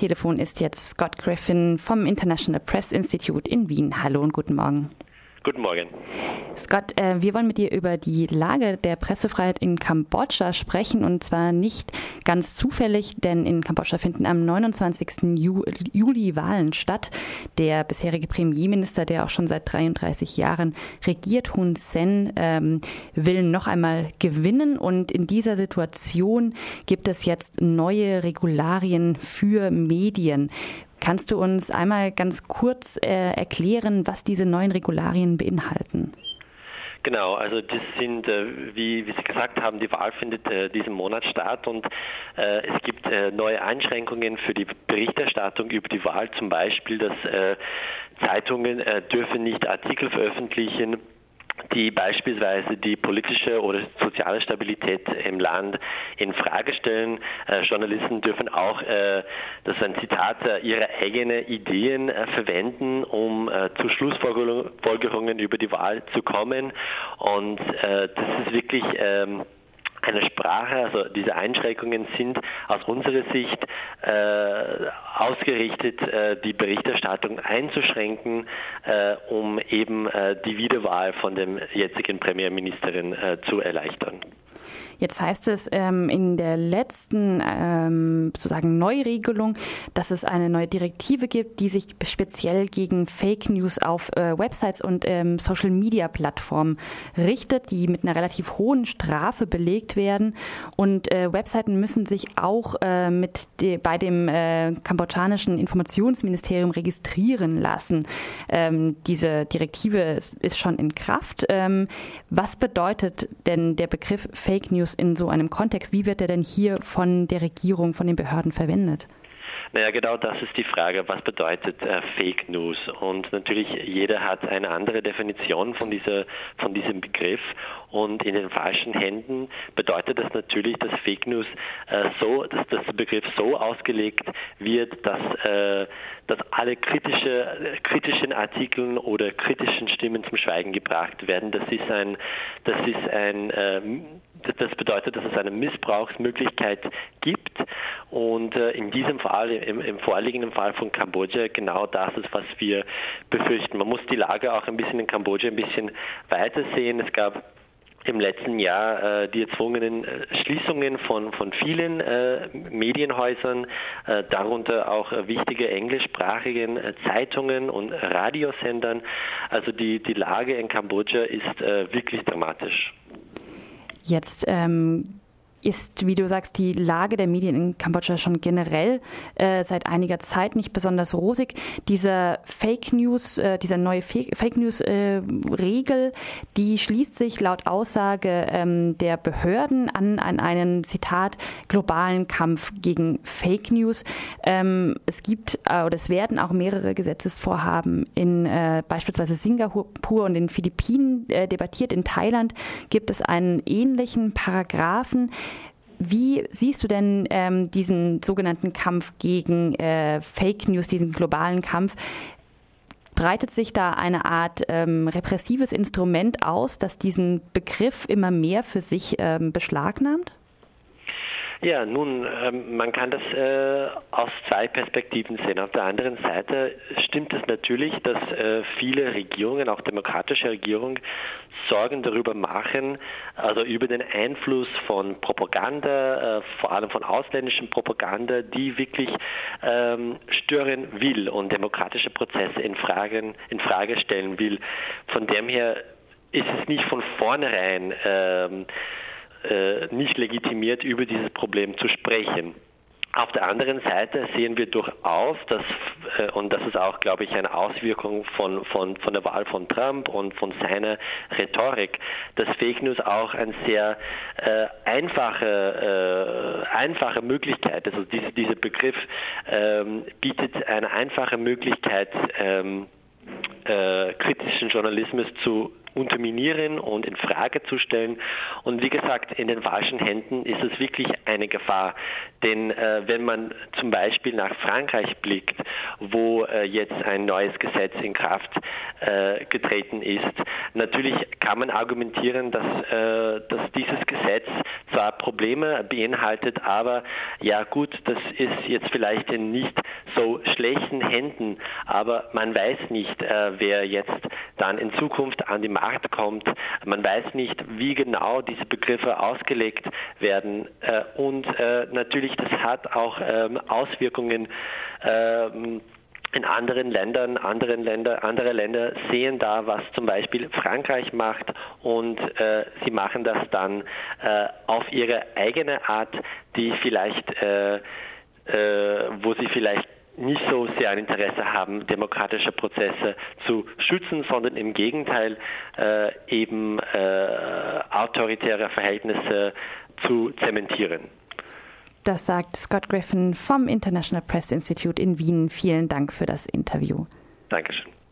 Telefon ist jetzt Scott Griffin vom International Press Institute in Wien. Hallo und guten Morgen. Guten Morgen. Scott, äh, wir wollen mit dir über die Lage der Pressefreiheit in Kambodscha sprechen und zwar nicht ganz zufällig, denn in Kambodscha finden am 29. Ju Juli Wahlen statt. Der bisherige Premierminister, der auch schon seit 33 Jahren regiert, Hun Sen, ähm, will noch einmal gewinnen und in dieser Situation gibt es jetzt neue Regularien für Medien. Kannst du uns einmal ganz kurz äh, erklären, was diese neuen Regularien beinhalten? Genau, also das sind, äh, wie, wie Sie gesagt haben, die Wahl findet äh, diesen Monat statt und äh, es gibt äh, neue Einschränkungen für die Berichterstattung über die Wahl, zum Beispiel, dass äh, Zeitungen äh, dürfen nicht Artikel veröffentlichen die beispielsweise die politische oder soziale Stabilität im Land in Frage stellen. Äh, Journalisten dürfen auch, äh, das ist ein Zitat, äh, ihre eigenen Ideen äh, verwenden, um äh, zu Schlussfolgerungen über die Wahl zu kommen. Und äh, das ist wirklich ähm, eine Sprache, also diese Einschränkungen sind aus unserer Sicht äh, ausgerichtet, äh, die Berichterstattung einzuschränken, äh, um eben äh, die Wiederwahl von dem jetzigen Premierministerin äh, zu erleichtern. Jetzt heißt es ähm, in der letzten ähm, sozusagen Neuregelung, dass es eine neue Direktive gibt, die sich speziell gegen Fake News auf äh, Websites und ähm, Social Media Plattformen richtet, die mit einer relativ hohen Strafe belegt werden. Und äh, Webseiten müssen sich auch äh, mit de, bei dem äh, kambodschanischen Informationsministerium registrieren lassen. Ähm, diese Direktive ist, schon in Kraft. Ähm, was bedeutet denn der Begriff Fake News? News in so einem Kontext? Wie wird er denn hier von der Regierung, von den Behörden verwendet? Naja, genau das ist die Frage, was bedeutet äh, Fake News? Und natürlich, jeder hat eine andere Definition von, dieser, von diesem Begriff. Und in den falschen Händen bedeutet das natürlich, dass Fake News äh, so, dass, der Begriff so ausgelegt wird, dass, äh, dass alle kritische, kritischen Artikeln oder kritischen Stimmen zum Schweigen gebracht werden. Das ist ein, das ist ein äh, das bedeutet, dass es eine Missbrauchsmöglichkeit gibt und äh, in diesem Fall, im, im, vorliegenden Fall von Kambodscha, genau das ist, was wir befürchten. Man muss die Lage auch ein bisschen in Kambodscha ein bisschen weiter sehen. Es gab im letzten Jahr äh, die erzwungenen äh, Schließungen von, von vielen äh, Medienhäusern, äh, darunter auch äh, wichtige englischsprachigen Zeitungen und Radiosendern. Also die, die Lage in Kambodscha ist wirklich dramatisch. Jetzt ähm, ist, wie du sagst, die Lage der Medien in Kambodscha schon generell äh, seit einiger Zeit nicht besonders rosig. Dieser Fake News, äh, dieser neue Fake News äh, Regel, die schließt sich laut Aussage ähm, der Behörden an, an einen Zitat globalen Kampf gegen Fake News. Ähm, es gibt äh, oder es werden auch mehrere Gesetzesvorhaben in äh, beispielsweise Singapur und den Philippinen äh, debattiert. In Thailand gibt es einen ähnlichen Paragraphen. Wie siehst du denn ähm, diesen sogenannten Kampf gegen äh, Fake News, diesen globalen Kampf? Breitet sich da eine Art ähm, repressives Instrument aus, das diesen Begriff immer mehr für sich ähm, beschlagnahmt? Ja, nun, ähm, man kann das äh, aus zwei Perspektiven sehen. Auf der anderen Seite stimmt es natürlich, dass äh, viele Regierungen, auch demokratische Regierungen, Sorgen darüber machen, also über den Einfluss von Propaganda, äh, vor allem von ausländischen Propaganda, die wirklich ähm, stören will und demokratische Prozesse in, Fragen, in Frage stellen will. Von dem her ist es nicht von vornherein ähm, äh, nicht legitimiert, über dieses Problem zu sprechen. Auf der anderen Seite sehen wir durchaus, dass, äh, und das ist auch, glaube ich, eine Auswirkung von, von, von der Wahl von Trump und von seiner Rhetorik, dass Fake News auch eine sehr äh, einfache, äh, einfache Möglichkeit, also diese, dieser Begriff ähm, bietet eine einfache Möglichkeit, ähm, äh, kritischen Journalismus zu unterminieren und in Frage zu stellen. Und wie gesagt, in den falschen Händen ist es wirklich eine Gefahr. Denn äh, wenn man zum Beispiel nach Frankreich blickt, wo äh, jetzt ein neues Gesetz in Kraft äh, getreten ist, natürlich kann man argumentieren, dass, äh, dass dieses Gesetz zwar Probleme beinhaltet, aber ja gut, das ist jetzt vielleicht in nicht so schlechten Händen, aber man weiß nicht, äh, wer jetzt dann in Zukunft an die Macht kommt. Man weiß nicht, wie genau diese Begriffe ausgelegt werden äh, und äh, natürlich, das hat auch ähm, Auswirkungen ähm, in anderen Ländern, anderen Länder, andere Länder sehen da, was zum Beispiel Frankreich macht und äh, sie machen das dann auf ihre eigene Art, die vielleicht, wo sie vielleicht nicht so sehr ein Interesse haben, demokratische Prozesse zu schützen, sondern im Gegenteil äh, eben äh, autoritäre Verhältnisse zu zementieren. Das sagt Scott Griffin vom International Press Institute in Wien. Vielen Dank für das Interview. Dankeschön.